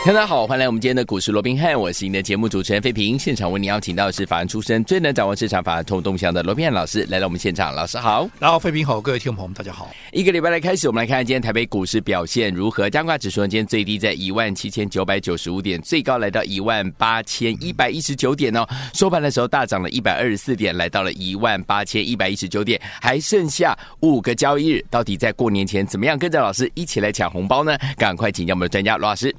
大家好，欢迎来我们今天的股市罗宾汉，我是您的节目主持人费平。现场为您邀请到的是法案出身、最能掌握市场法案通动向的罗宾汉老师来到我们现场。老师好，然后费平好，各位听众朋友们大家好。一个礼拜来开始，我们来看看今天台北股市表现如何。加挂指数，今天最低在一万七千九百九十五点，最高来到一万八千一百一十九点哦。收盘的时候大涨了一百二十四点，来到了一万八千一百一十九点，还剩下五个交易日，到底在过年前怎么样跟着老师一起来抢红包呢？赶快请教我们的专家罗老师。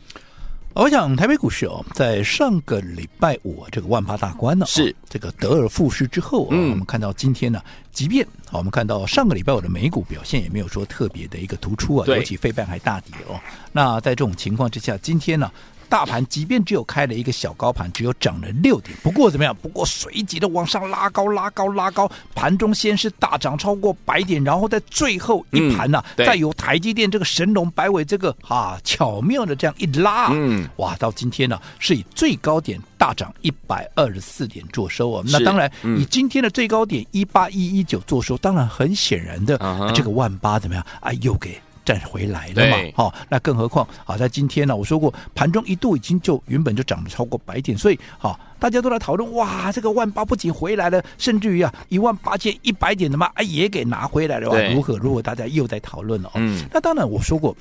我想台北股市哦，在上个礼拜五这个万八大关呢，是这个得而复失之后啊，嗯、我们看到今天呢，即便我们看到上个礼拜五的美股表现也没有说特别的一个突出啊，尤其费半还大跌哦。那在这种情况之下，今天呢？大盘即便只有开了一个小高盘，只有涨了六点，不过怎么样？不过随即的往上拉高、拉高、拉高，盘中先是大涨超过百点，然后在最后一盘呢、啊，嗯、再由台积电这个神龙摆尾这个啊巧妙的这样一拉，嗯，哇，到今天呢、啊、是以最高点大涨一百二十四点做收啊。是那当然，嗯、以今天的最高点一八一一九做收，当然很显然的，这个万八怎么样啊？又给。站回来了嘛？好、哦，那更何况好在今天呢，我说过盘中一度已经就原本就涨了超过百点，所以好、哦，大家都来讨论哇，这个万八不仅回来了，甚至于啊一万八千一百点的嘛，哎也给拿回来了，对如何如果？大家又在讨论了哦。嗯，那当然我说过，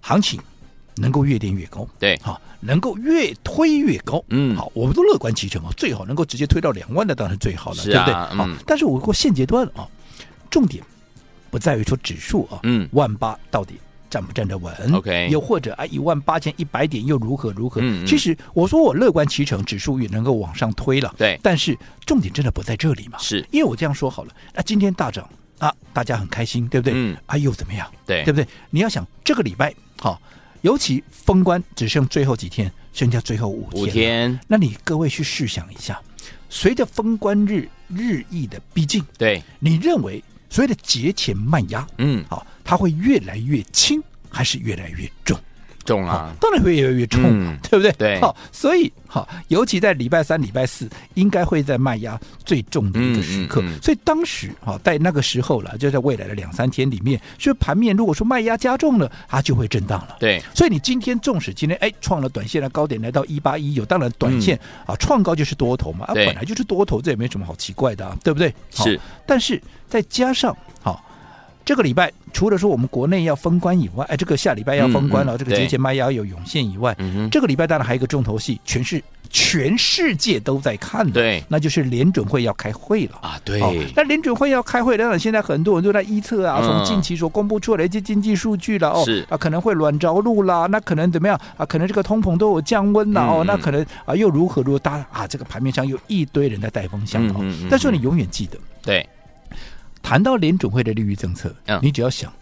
行情能够越垫越高，对，好、哦，能够越推越高，嗯，好，我们都乐观其成啊，最好能够直接推到两万的当然最好了，啊、对不对？好、嗯哦，但是我过现阶段啊，重点。不在于说指数啊，嗯，万八到底站不站得稳？OK，又或者啊，一万八千一百点又如何如何？嗯，其实我说我乐观其成，指数也能够往上推了。对，但是重点真的不在这里嘛？是，因为我这样说好了，那今天大涨啊，大家很开心，对不对？嗯，啊，又怎么样？对，对不对？你要想这个礼拜好，尤其封关只剩最后几天，剩下最后五天，五天，那你各位去试想一下，随着封关日日益的逼近，对，你认为？所谓的节前慢压，嗯，好，它会越来越轻，还是越来越重？重啊，当然会越来越重，嗯、对不对？对，好，所以好，尤其在礼拜三、礼拜四，应该会在卖压最重的一个时刻。嗯嗯嗯、所以当时哈，在那个时候了，就在未来的两三天里面，所以盘面如果说卖压加重了，它就会震荡了。对，所以你今天纵使今天哎创了短线的高点，来到一八一九，当然短线、嗯、啊创高就是多头嘛，啊本来就是多头，这也没什么好奇怪的、啊，对不对？是，但是再加上好。这个礼拜除了说我们国内要封关以外，哎，这个下礼拜要封关了，嗯嗯、这个节前卖压有涌现以外，这个礼拜当然还有一个重头戏，全是全世界都在看的，对，那就是联准会要开会了。啊，对，那联准会要开会，当然现在很多人都在预测啊，从近期所公布出来的一些经济数据了，哦，啊，可能会软着陆啦，那可能怎么样啊？可能这个通膨都有降温了，哦，那可能啊又如何如何？大啊，这个盘面上有一堆人在带风向但是你永远记得，对。谈到联准会的利率政策，嗯、你只要想，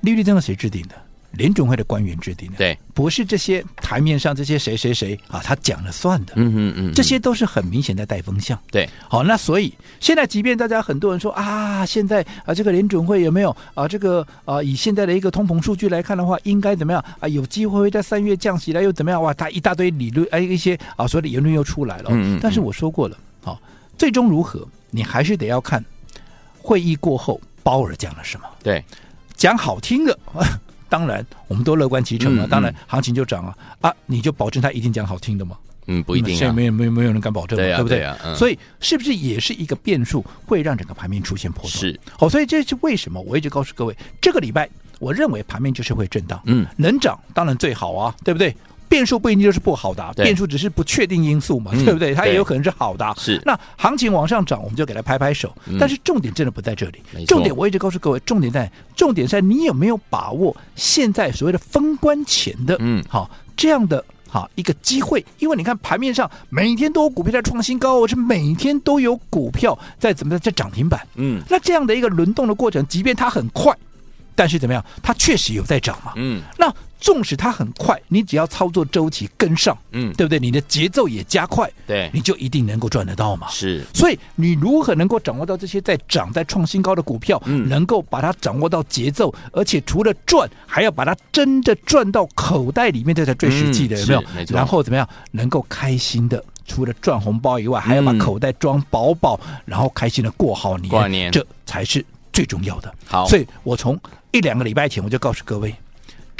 利率政策谁制定的？联准会的官员制定的，对，不是这些台面上这些谁谁谁啊，他讲了算的。嗯嗯嗯，这些都是很明显的带风向。对，好，那所以现在，即便大家很多人说啊，现在啊，这个联准会有没有啊，这个啊，以现在的一个通膨数据来看的话，应该怎么样啊？有机会会在三月降息了，又怎么样？哇，他一大堆理论，哎，一些啊，所有的言论又出来了。嗯嗯。但是我说过了，好、啊，最终如何，你还是得要看。会议过后，鲍尔讲了什么？对，讲好听的，当然我们都乐观其成了。当然行情就涨了啊！你就保证他一定讲好听的吗？嗯，不一定、啊。现在没有没有没有人敢保证，对，啊、对不对？对啊嗯、所以是不是也是一个变数，会让整个盘面出现波动？是。好，所以这是为什么？我一直告诉各位，这个礼拜我认为盘面就是会震荡。嗯，能涨当然最好啊，对不对？变数不一定就是不好的，对变数只是不确定因素嘛，嗯、对不对？它也有可能是好的。是，那行情往上涨，我们就给它拍拍手。嗯、但是重点真的不在这里，重点我一直告诉各位，重点在重点在你有没有把握现在所谓的封关前的，嗯，好这样的好一个机会。因为你看盘面上每天都有股票在创新高，是每天都有股票在怎么在涨停板，嗯，那这样的一个轮动的过程，即便它很快。但是怎么样？它确实有在涨嘛。嗯，那纵使它很快，你只要操作周期跟上，嗯，对不对？你的节奏也加快，对，你就一定能够赚得到嘛。是，所以你如何能够掌握到这些在涨、在创新高的股票，嗯，能够把它掌握到节奏，而且除了赚，还要把它真的赚到口袋里面，这才最实际的，有没有？然后怎么样能够开心的？除了赚红包以外，还要把口袋装饱饱，嗯，然后开心的过好年，过年，这才是最重要的。好，所以我从一两个礼拜前我就告诉各位，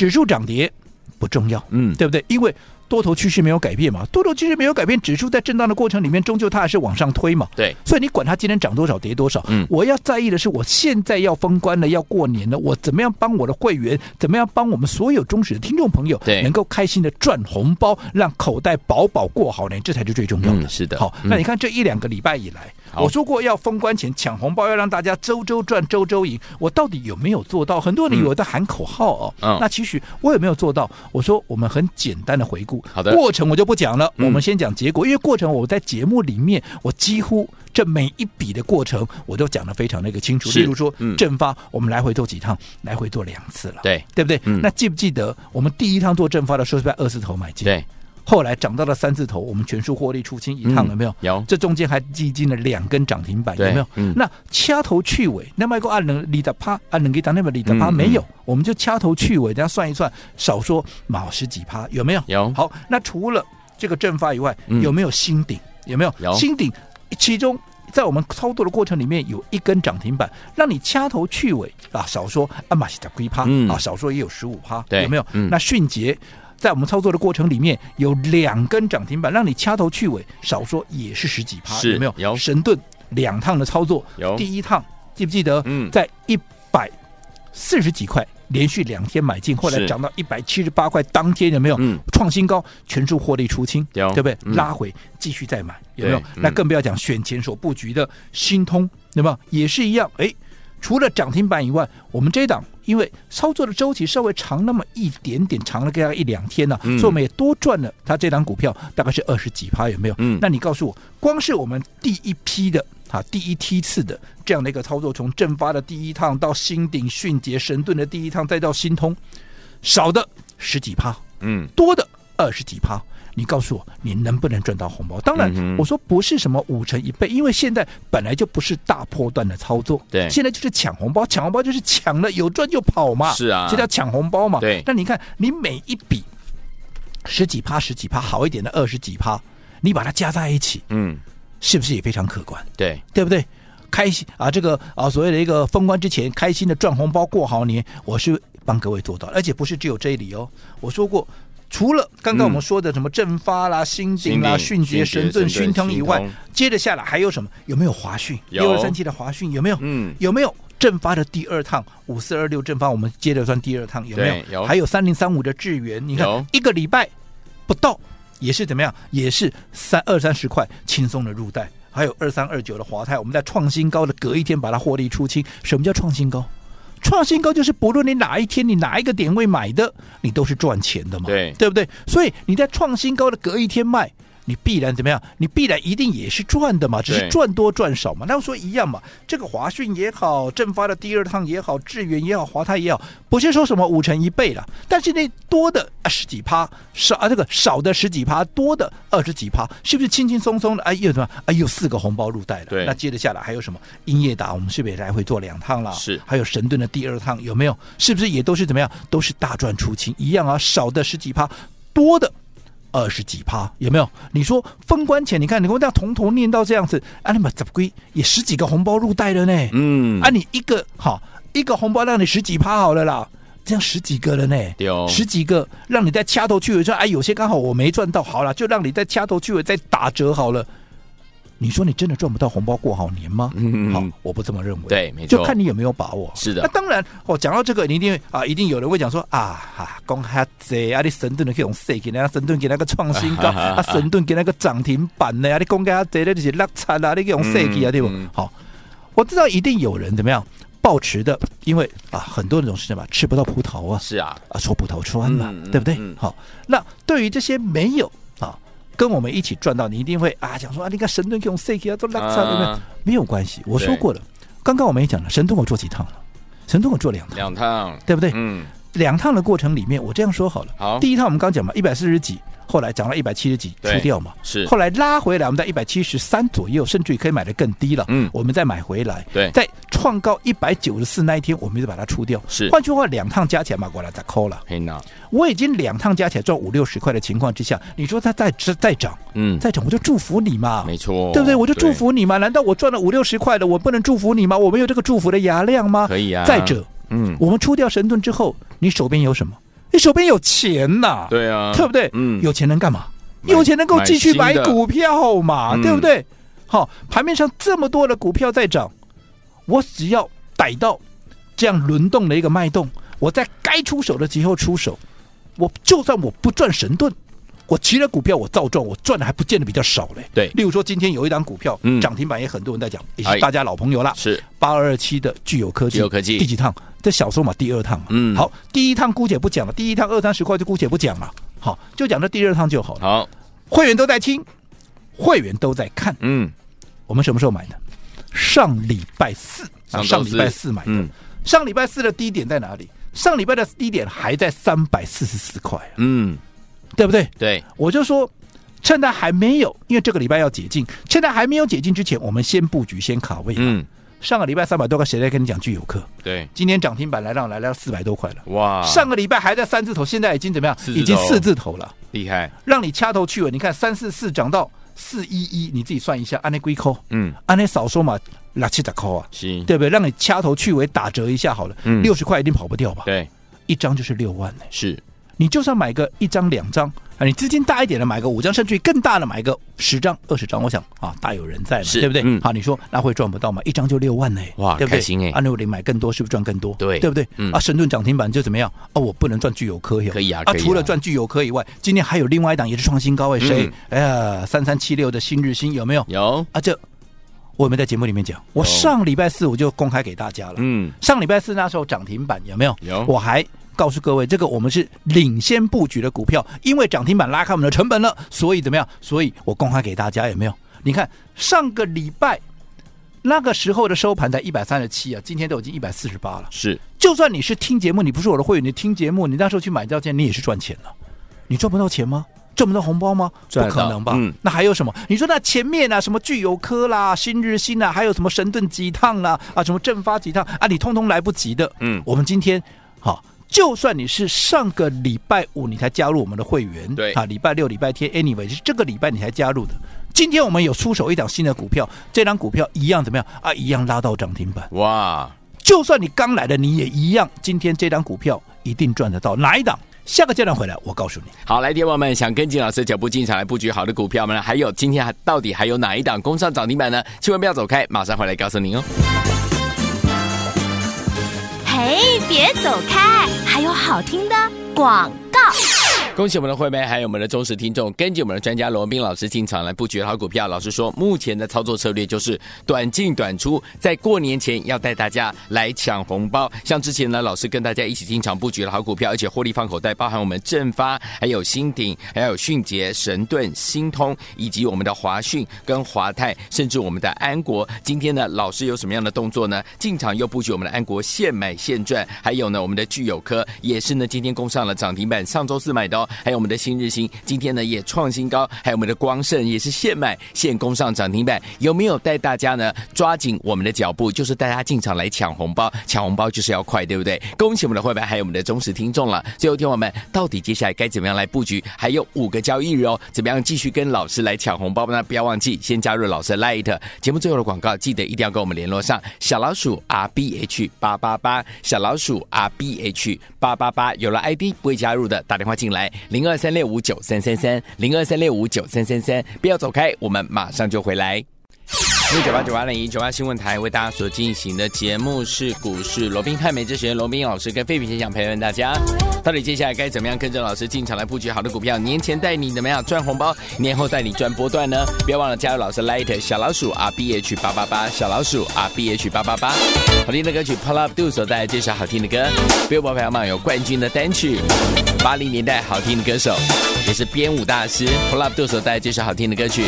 指数涨跌不重要，嗯，对不对？因为多头趋势没有改变嘛，多头趋势没有改变，指数在震荡的过程里面，终究它还是往上推嘛。对，所以你管它今天涨多少跌多少，嗯，我要在意的是，我现在要封关了，要过年了，我怎么样帮我的会员，怎么样帮我们所有忠实的听众朋友，对，能够开心的赚红包，让口袋饱饱过好年，这才是最重要的。嗯、是的，好，那你看这一两个礼拜以来。我说过要封关前抢红包，要让大家周周赚、周周赢。我到底有没有做到？很多人以为在喊口号哦。嗯。那其实我有没有做到？我说我们很简单的回顾。好的。过程我就不讲了，我们先讲结果。因为过程我在节目里面，我几乎这每一笔的过程我都讲的非常的一个清楚。例如说，正发我们来回做几趟？来回做两次了。对，对不对？那记不记得我们第一趟做正发的时候是在二字头买进？对。后来涨到了三字头，我们全数获利出清一趟有没有？有。这中间还历经了两根涨停板，有没有？那掐头去尾，那么一个按能里的趴，按能给当那么里的趴没有？我们就掐头去尾，大家算一算，少说毛十几趴，有没有？有。好，那除了这个正发以外，有没有新顶？有没有？有。新顶其中在我们操作的过程里面有一根涨停板，让你掐头去尾啊，少说啊马西的龟趴啊，少说也有十五趴，有没有？那迅捷。在我们操作的过程里面，有两根涨停板，让你掐头去尾，少说也是十几趴，有没有？有神盾两趟的操作，有第一趟记不记得？嗯，在一百四十几块连续两天买进，后来涨到一百七十八块，当天有没有？嗯，创新高，全数获利出清，对不对？拉回继续再买，有没有？那更不要讲选前所布局的新通，对吧？也是一样，哎。除了涨停板以外，我们这一档因为操作的周期稍微长那么一点点，长了大概一两天呢、啊嗯，所以我们也多赚了。它这档股票大概是二十几趴，有没有？嗯，那你告诉我，光是我们第一批的啊，第一梯次的这样的一个操作，从正发的第一趟到新鼎、迅捷、神盾的第一趟，再到新通，少的十几趴，嗯，多的二十几趴。你告诉我，你能不能赚到红包？当然，我说不是什么五成一倍，因为现在本来就不是大波段的操作。对，现在就是抢红包，抢红包就是抢了有赚就跑嘛。是啊，这叫抢红包嘛。对，那你看，你每一笔十几趴、十几趴，好一点的二十几趴，你把它加在一起，嗯，是不是也非常可观？对，对不对？开心啊，这个啊，所谓的一个封关之前开心的赚红包过好年，我是帮各位做到，而且不是只有这里哦，我说过。除了刚刚我们说的什么正发啦、新鼎啦、迅捷、神盾、熏腾以外，接着下来还有什么？有没有华讯？六二三七的华讯有没有？嗯，有没有正发的第二趟？五四二六正发，我们接着算第二趟有没有？有。还有三零三五的智源，你看一个礼拜不到，也是怎么样？也是三二三十块轻松的入袋。还有二三二九的华泰，我们在创新高的隔一天把它获利出清。什么叫创新高？创新高就是不论你哪一天你哪一个点位买的，你都是赚钱的嘛，对，对不对？所以你在创新高的隔一天卖。你必然怎么样？你必然一定也是赚的嘛，只是赚多赚少嘛。那我说一样嘛。这个华讯也好，正发的第二趟也好，智远也好，华泰也好，不是说什么五成一倍了。但是那多的啊十几趴，少啊这个少的十几趴，多的二十几趴，是不是轻轻松松的？哎又什么？哎又四个红包入袋了。对。那接着下来还有什么？英业达，我们是不是也来回做两趟了？是。还有神盾的第二趟有没有？是不是也都是怎么样？都是大赚出清一样啊？少的十几趴，多的。二十几趴有没有？你说封关前，你看你跟我这样从头念到这样子，啊，你妈怎么归也十几个红包入袋了呢？嗯，啊，你一个好一个红包让你十几趴好了啦，这样十几个了呢？十几个让你再掐头去尾说，哎，有些刚好我没赚到，好了，就让你再掐头去尾再打折好了。你说你真的赚不到红包过好年吗？嗯，好，我不这么认为。对，没错，就看你有没有把握。是的。那当然，我讲到这个，你一定啊，一定有人会讲说啊，哈，讲哈贼啊，你神盾的可以用谁给那个神盾给那个创新高 啊，神盾给那个涨停板呢？啊，你讲哈贼的这些垃圾啊，你用谁给啊？对不？好，我知道一定有人怎么样抱持的，因为啊，很多那种事情嘛吃不到葡萄啊，是啊，啊，说葡萄穿嘛，对不对？好，那对于这些没有。跟我们一起赚到，你一定会啊讲说啊，你看神盾用 C K 啊都拉差对不对？没有关系，我说过了。刚刚我们也讲了，神盾我做几趟了？神盾我做两趟，两趟，对不对？嗯。两趟的过程里面，我这样说好了。好，第一趟我们刚讲嘛，一百四十几。后来涨到一百七十几，出掉嘛，是。后来拉回来，我们在一百七十三左右，甚至于可以买的更低了。嗯，我们再买回来，对，在创高一百九十四那一天，我们就把它出掉。是，换句话，两趟加起来嘛，过来再扣了。我已经两趟加起来赚五六十块的情况之下，你说它再再涨，嗯，再涨，我就祝福你嘛，没错，对不对？我就祝福你嘛。难道我赚了五六十块的，我不能祝福你吗？我没有这个祝福的牙量吗？可以啊。再者，嗯，我们出掉神盾之后，你手边有什么？你手边有钱呐，对啊，对不对？嗯，有钱能干嘛？有钱能够继续买股票嘛？对不对？好，盘面上这么多的股票在涨，我只要逮到这样轮动的一个脉动，我在该出手的时候出手。我就算我不赚神盾，我其他股票我照赚，我赚的还不见得比较少嘞。对，例如说今天有一档股票涨停板，也很多人在讲，也是大家老朋友了。是八二二七的聚友科技，聚友科技第几趟？这小说嘛，第二趟嘛。嗯，好，第一趟姑且不讲了，第一趟二三十块就姑且不讲了。好，就讲这第二趟就好了。好，会员都在听，会员都在看。嗯，我们什么时候买的？上礼拜四，上上礼拜四买的。嗯，上礼拜四的低点在哪里？上礼拜的低点还在三百四十四块。嗯，对不对？对，我就说，趁它还没有，因为这个礼拜要解禁，趁它还没有解禁之前，我们先布局，先卡位。嗯。上个礼拜三百多块，谁在跟你讲聚友客？对，今天涨停板来让来到四百多块了。哇！上个礼拜还在三字头，现在已经怎么样？已经四字头了，厉害！让你掐头去尾。你看三四四涨到四一一，你自己算一下，按那龟扣，嗯，按那少说嘛，六七十块啊，是，对不对？让你掐头去尾打折一下好了，嗯，六十块一定跑不掉吧？对，一张就是六万呢，是。你就算买个一张两张啊，你资金大一点的买个五张，甚至于更大的买个十张二十张，我想啊大有人在嘛，对不对？嗯，好，你说那会赚不到吗？一张就六万呢，哇，对不对？开心哎！啊，如果你买更多，是不是赚更多？对，对不对？嗯，啊，神盾涨停板就怎么样？哦，我不能赚聚友科可以啊，啊，除了赚聚友科以外，今天还有另外一档也是创新高哎，谁？哎呀，三三七六的新日新有没有？有啊，这我有没有在节目里面讲？我上礼拜四我就公开给大家了，嗯，上礼拜四那时候涨停板有没有？有，我还。告诉各位，这个我们是领先布局的股票，因为涨停板拉开我们的成本了，所以怎么样？所以我公开给大家有没有？你看上个礼拜那个时候的收盘在一百三十七啊，今天都已经一百四十八了。是，就算你是听节目，你不是我的会员，你听节目，你那时候去买掉件，你也是赚钱了。你赚不到钱吗？赚不到红包吗？不可能吧？嗯，那还有什么？你说那前面啊，什么聚友科啦、新日新啊，还有什么神盾几趟啦啊，什么正发几趟啊，你通通来不及的。嗯，我们今天好。就算你是上个礼拜五你才加入我们的会员，对啊，礼拜六、礼拜天，anyway 是这个礼拜你才加入的。今天我们有出手一档新的股票，这档股票一样怎么样啊？一样拉到涨停板。哇！就算你刚来的，你也一样。今天这档股票一定赚得到。哪一档？下个阶段回来，我告诉你。好，来，听友们想跟进老师脚步进场来布局好的股票们，还有今天还到底还有哪一档攻上涨停板呢？千万不要走开，马上回来告诉您哦。哎，别走开，还有好听的广。恭喜我们的会员，还有我们的忠实听众，根据我们的专家罗文斌老师进场来布局好股票。老师说，目前的操作策略就是短进短出，在过年前要带大家来抢红包。像之前呢，老师跟大家一起进场布局了好股票，而且获利放口袋，包含我们正发、还有新鼎、还有迅捷、神盾、新通，以及我们的华讯跟华泰，甚至我们的安国。今天呢，老师有什么样的动作呢？进场又布局我们的安国，现买现赚。还有呢，我们的聚友科也是呢，今天攻上了涨停板，上周四买的哦。还有我们的新日兴，今天呢也创新高，还有我们的光盛也是现买现攻上涨停板，有没有带大家呢？抓紧我们的脚步，就是带大家进场来抢红包，抢红包就是要快，对不对？恭喜我们的会员，还有我们的忠实听众了。最后听我们到底接下来该怎么样来布局？还有五个交易日哦，怎么样继续跟老师来抢红包呢？不要忘记先加入老师的 Light。节目最后的广告，记得一定要跟我们联络上，小老鼠 R B H 八八八，小老鼠 R B H 八八八，有了 ID 不会加入的，打电话进来。零二三六五九三三三，零二三六五九三三三，不要走开，我们马上就回来。因九八九八零一九八新闻台为大家所进行的节目是股市罗宾汉美之学罗宾老师跟废品先生陪伴大家，到底接下来该怎么样跟着老师进场来布局好的股票？年前带你怎么样赚红包，年后带你赚波段呢？不要忘了加入老师 Light 小老鼠 R B H 八八八小老鼠 R B H 八八八，好听的歌曲 Pull Up Do 所带来这首好听的歌，Billboard 排行榜有冠军的单曲，八零年代好听的歌手，也是编舞大师 Pull Up Do 所带来这首好听的歌曲，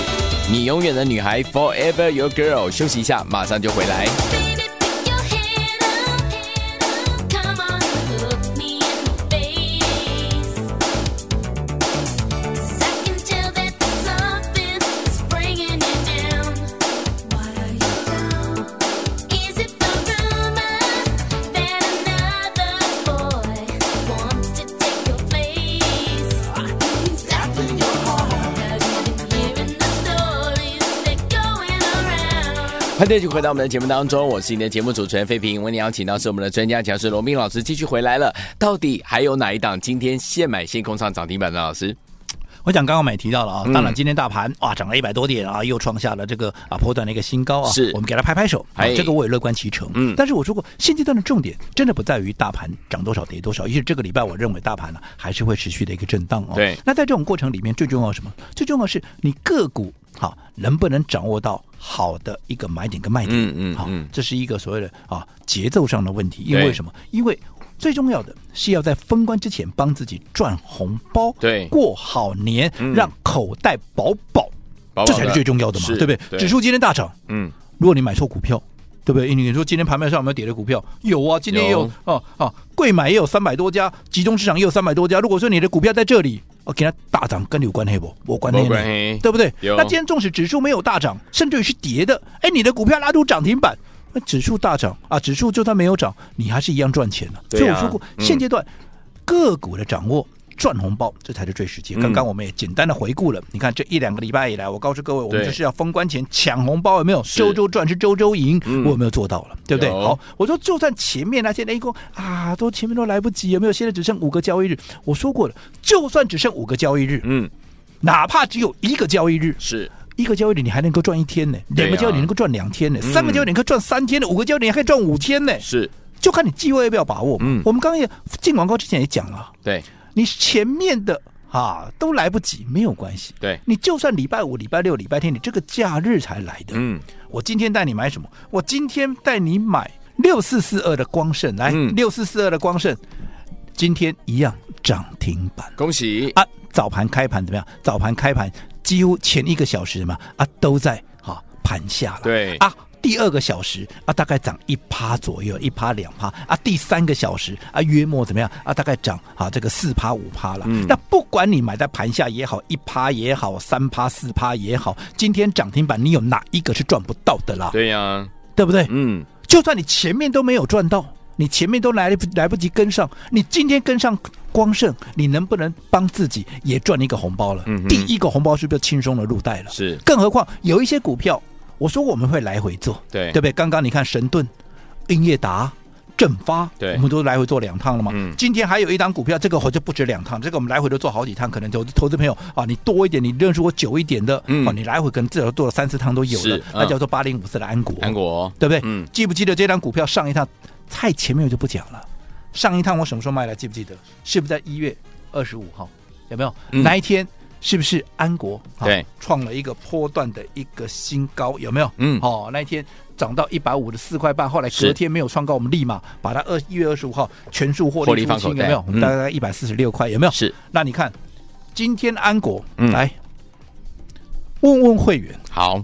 你永远的女孩 Forever Your Girl，休息一下，马上就回来。欢迎继续回到我们的节目当中，我是你的节目主持人费平。为你邀请到是我们的专家讲师罗斌老师，继续回来了。到底还有哪一档今天现买现空上涨停板的老师？我想刚刚我们也提到了啊，当然今天大盘哇涨了一百多点啊，又创下了这个啊波段的一个新高啊，是我们给他拍拍手，啊，这个我也乐观其成。嗯，但是我说过，现阶段的重点真的不在于大盘涨多少跌多少，因为这个礼拜我认为大盘呢还是会持续的一个震荡哦。对，那在这种过程里面，最重要什么？最重要是你个股好能不能掌握到好的一个买点跟卖点？嗯嗯，好，这是一个所谓的啊节奏上的问题。因为什么？因为最重要的是要在封关之前帮自己赚红包，对，过好年，嗯、让口袋饱饱，饱饱这才是最重要的嘛，对不对？对指数今天大涨，嗯，如果你买错股票，对不对？你说今天盘面上有没有跌的股票？有啊，今天也有，有哦哦，柜买也有三百多家，集中市场也有三百多家。如果说你的股票在这里，我给它大涨，跟你有关系不？我关系，对不对？那今天纵使指数没有大涨，甚至于是跌的，哎，你的股票拉出涨停板。那指数大涨啊，指数就算没有涨，你还是一样赚钱的。啊、所以我说过，嗯、现阶段个股的掌握赚红包，这才是最实际。刚刚我们也简单的回顾了，嗯、你看这一两个礼拜以来，我告诉各位，我们就是要封关前抢红包，有没有？周周赚是周周赢，我有没有做到了？对不对？好，我说就算前面那些那一个啊，都前面都来不及，有没有？现在只剩五个交易日，我说过了，就算只剩五个交易日，嗯，哪怕只有一个交易日，是。一个交易日你还能够赚一天呢，两个交易点能够赚两天呢，啊、三个交易点可以赚三天呢，嗯、五个交易点还可以赚五天呢。是，就看你机会要不要把握。嗯，我们刚刚也进广告之前也讲了，对，你前面的啊都来不及，没有关系。对，你就算礼拜五、礼拜六、礼拜天，你这个假日才来的。嗯，我今天带你买什么？我今天带你买六四四二的光盛，来，六四四二的光盛，今天一样涨停板，恭喜啊！早盘开盘怎么样？早盘开盘。几乎前一个小时嘛啊都在哈盘下了，对啊，第二个小时啊大概涨一趴左右，一趴两趴啊，第三个小时啊约莫怎么样啊？大概涨啊这个四趴五趴了。嗯、那不管你买在盘下也好，一趴也好，三趴四趴也好，今天涨停板你有哪一个是赚不到的啦？对呀、啊，对不对？嗯，就算你前面都没有赚到。你前面都来不来不及跟上，你今天跟上光盛，你能不能帮自己也赚一个红包了？嗯，第一个红包是不是轻松的入袋了？是，更何况有一些股票，我说我们会来回做，对对不对？刚刚你看神盾、英业达、正发，对，我们都来回做两趟了嘛。嗯，今天还有一档股票，这个我就不止两趟，这个我们来回都做好几趟，可能投投资朋友啊，你多一点，你认识我久一点的，嗯，啊，你来回可能至少做了三四趟都有了，那叫做八零五四的安国，安国，对不对？嗯，记不记得这档股票上一趟？太前面我就不讲了。上一趟我什么时候卖的？记不记得？是不是在一月二十五号？有没有？嗯、那一天是不是安国对创了一个波段的一个新高？有没有？嗯，哦，那一天涨到一百五十四块半，后来隔天没有创高，我们立马把它二一月二十五号全数获利出清，有没有？我们大概一百四十六块，有没有？是。那你看今天安国、嗯、来问问会员，好，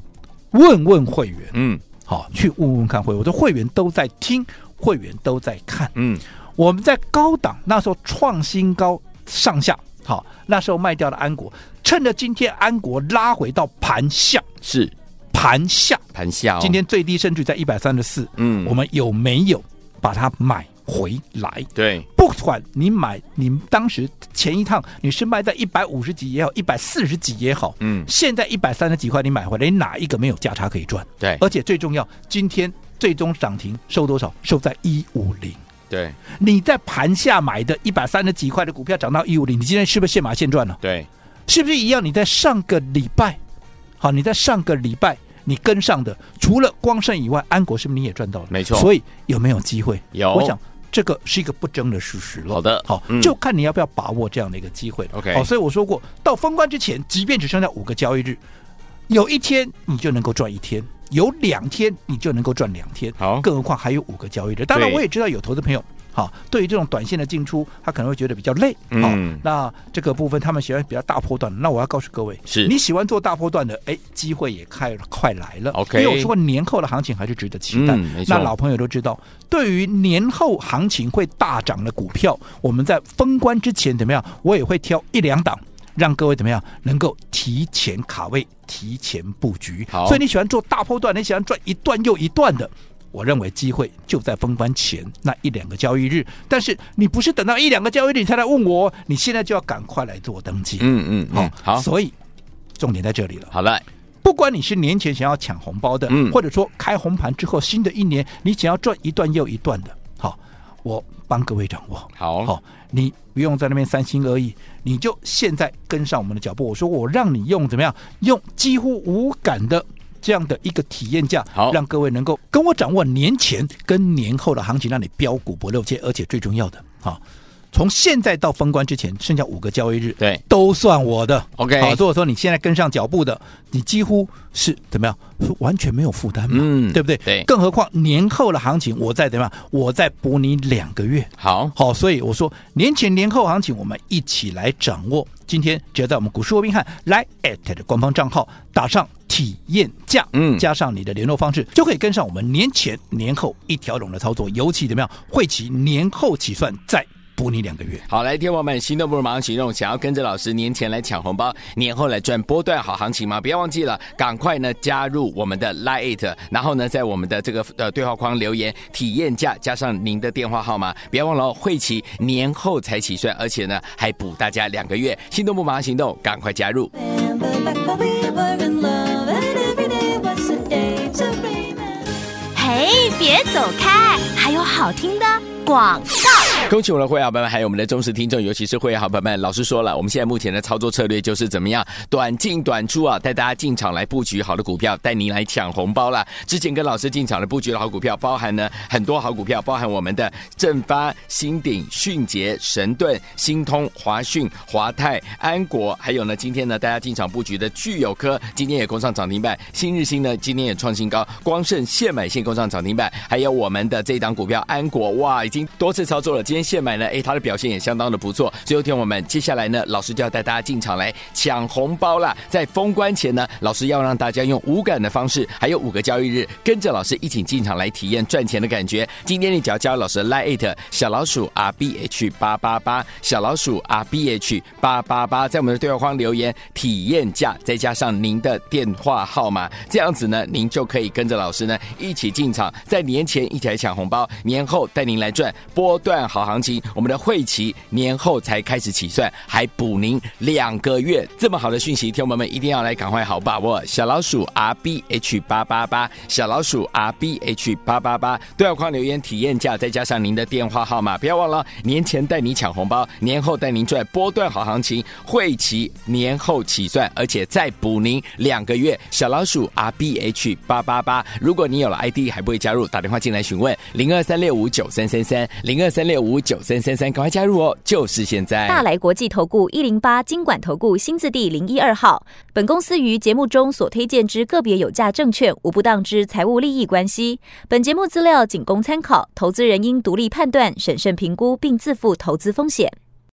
问问会员，嗯，好，去问问看会员，我的会员都在听。会员都在看，嗯，我们在高档那时候创新高上下，好，那时候卖掉了安国，趁着今天安国拉回到盘下，是盘下盘下，哦，今天最低甚至在一百三十四，嗯，我们有没有把它买回来？对，不管你买，你当时前一趟你是卖在一百五十几也好，一百四十几也好，嗯，现在一百三十几块你买回来，你哪一个没有价差可以赚？对，而且最重要，今天。最终涨停收多少？收在一五零。对，你在盘下买的一百三十几块的股票涨到一五零，你今天是不是现买现赚了？对，是不是一样？你在上个礼拜，好，你在上个礼拜你跟上的，除了光胜以外，安国是不是你也赚到了？没错。所以有没有机会？有。我想这个是一个不争的事实了。好的，好，嗯、就看你要不要把握这样的一个机会。OK，好，所以我说过，到封关之前，即便只剩下五个交易日，有一天你就能够赚一天。有两天你就能够赚两天，好，更何况还有五个交易日。当然，我也知道有投资朋友，好，对于这种短线的进出，他可能会觉得比较累，好，那这个部分他们喜欢比较大波段。那我要告诉各位，是你喜欢做大波段的，哎，机会也快快来了。OK，因为我说过年后的行情还是值得期待。那老朋友都知道，对于年后行情会大涨的股票，我们在封关之前怎么样？我也会挑一两档。让各位怎么样能够提前卡位、提前布局？好，所以你喜欢做大波段，你喜欢赚一段又一段的，我认为机会就在封关前那一两个交易日。但是你不是等到一两个交易日你才来问我，你现在就要赶快来做登记。嗯嗯，好、嗯，好，所以重点在这里了。好了。不管你是年前想要抢红包的，嗯，或者说开红盘之后新的一年你想要赚一段又一段的，好，我帮各位掌握。好，好，你不用在那边三心二意，你就现在跟上我们的脚步。我说我让你用怎么样？用几乎无感的这样的一个体验价，好，让各位能够跟我掌握年前跟年后的行情，让你标股不漏接，而且最重要的，好。从现在到封关之前，剩下五个交易日，对，都算我的。OK，好，如果说你现在跟上脚步的，你几乎是怎么样，是完全没有负担嘛，嗯，对不对？对，更何况年后的行情，我再怎么样，我再补你两个月。好，好，所以我说年前年后行情，我们一起来掌握。今天只要在我们股市罗宾汉来 at 的官方账号打上体验价，嗯，加上你的联络方式，就可以跟上我们年前年后一条龙的操作。尤其怎么样，会期年后起算在。补你两个月，好，来，天王们心动不如马上行动，想要跟着老师年前来抢红包，年后来赚波段好行情吗？不要忘记了，赶快呢加入我们的 Lite，然后呢在我们的这个呃对话框留言体验价，加上您的电话号码，不要忘了哦，会期年后才起算，而且呢还补大家两个月，心动不马上行动，赶快加入。嘿，别走开，还有好听的广告。恭喜我们的会员朋友们，还有我们的忠实听众，尤其是会员好朋友们。老师说了，我们现在目前的操作策略就是怎么样，短进短出啊，带大家进场来布局好的股票，带您来抢红包了。之前跟老师进场的布局的好股票，包含呢很多好股票，包含我们的正发、新鼎、迅捷、神盾、新通、华讯、华泰、安国，还有呢今天呢大家进场布局的聚友科，今天也攻上涨停板。新日新呢今天也创新高，光盛现买现攻上涨停板，还有我们的这一档股票安国，哇，已经多次操作了。今天现买呢，哎，它的表现也相当的不错。最后听我们接下来呢，老师就要带大家进场来抢红包啦。在封关前呢，老师要让大家用无感的方式，还有五个交易日，跟着老师一起进场来体验赚钱的感觉。今天你只要加入老师的 Line 小老鼠 R B H 八八八，小老鼠 R B H 八八八，在我们的对话框留言体验价，再加上您的电话号码，这样子呢，您就可以跟着老师呢一起进场，在年前一起来抢红包，年后带您来赚波段好行情。我们的会期年后才开始起算，还补您两个月，这么好的讯息，听友们一定要来赶快好把握。小老鼠 R B H 八八八，小老鼠 R B H 八八八，对话框留言体验价，再加上您的电话号码，不要忘了，年前带你抢红包，年后带您赚波段好行情，会期年后起算，而且再补您两个月。小老鼠 R B H 八八八，如果你有了 ID 还不会加入，打电话进来询问零二三六五九三三三三零二三六五九。三三三，赶快加入哦！就是现在。大来国际投顾一零八金管投顾新字第零一二号。本公司于节目中所推荐之个别有价证券，无不当之财务利益关系。本节目资料仅供参考，投资人应独立判断、审慎评估，并自负投资风险。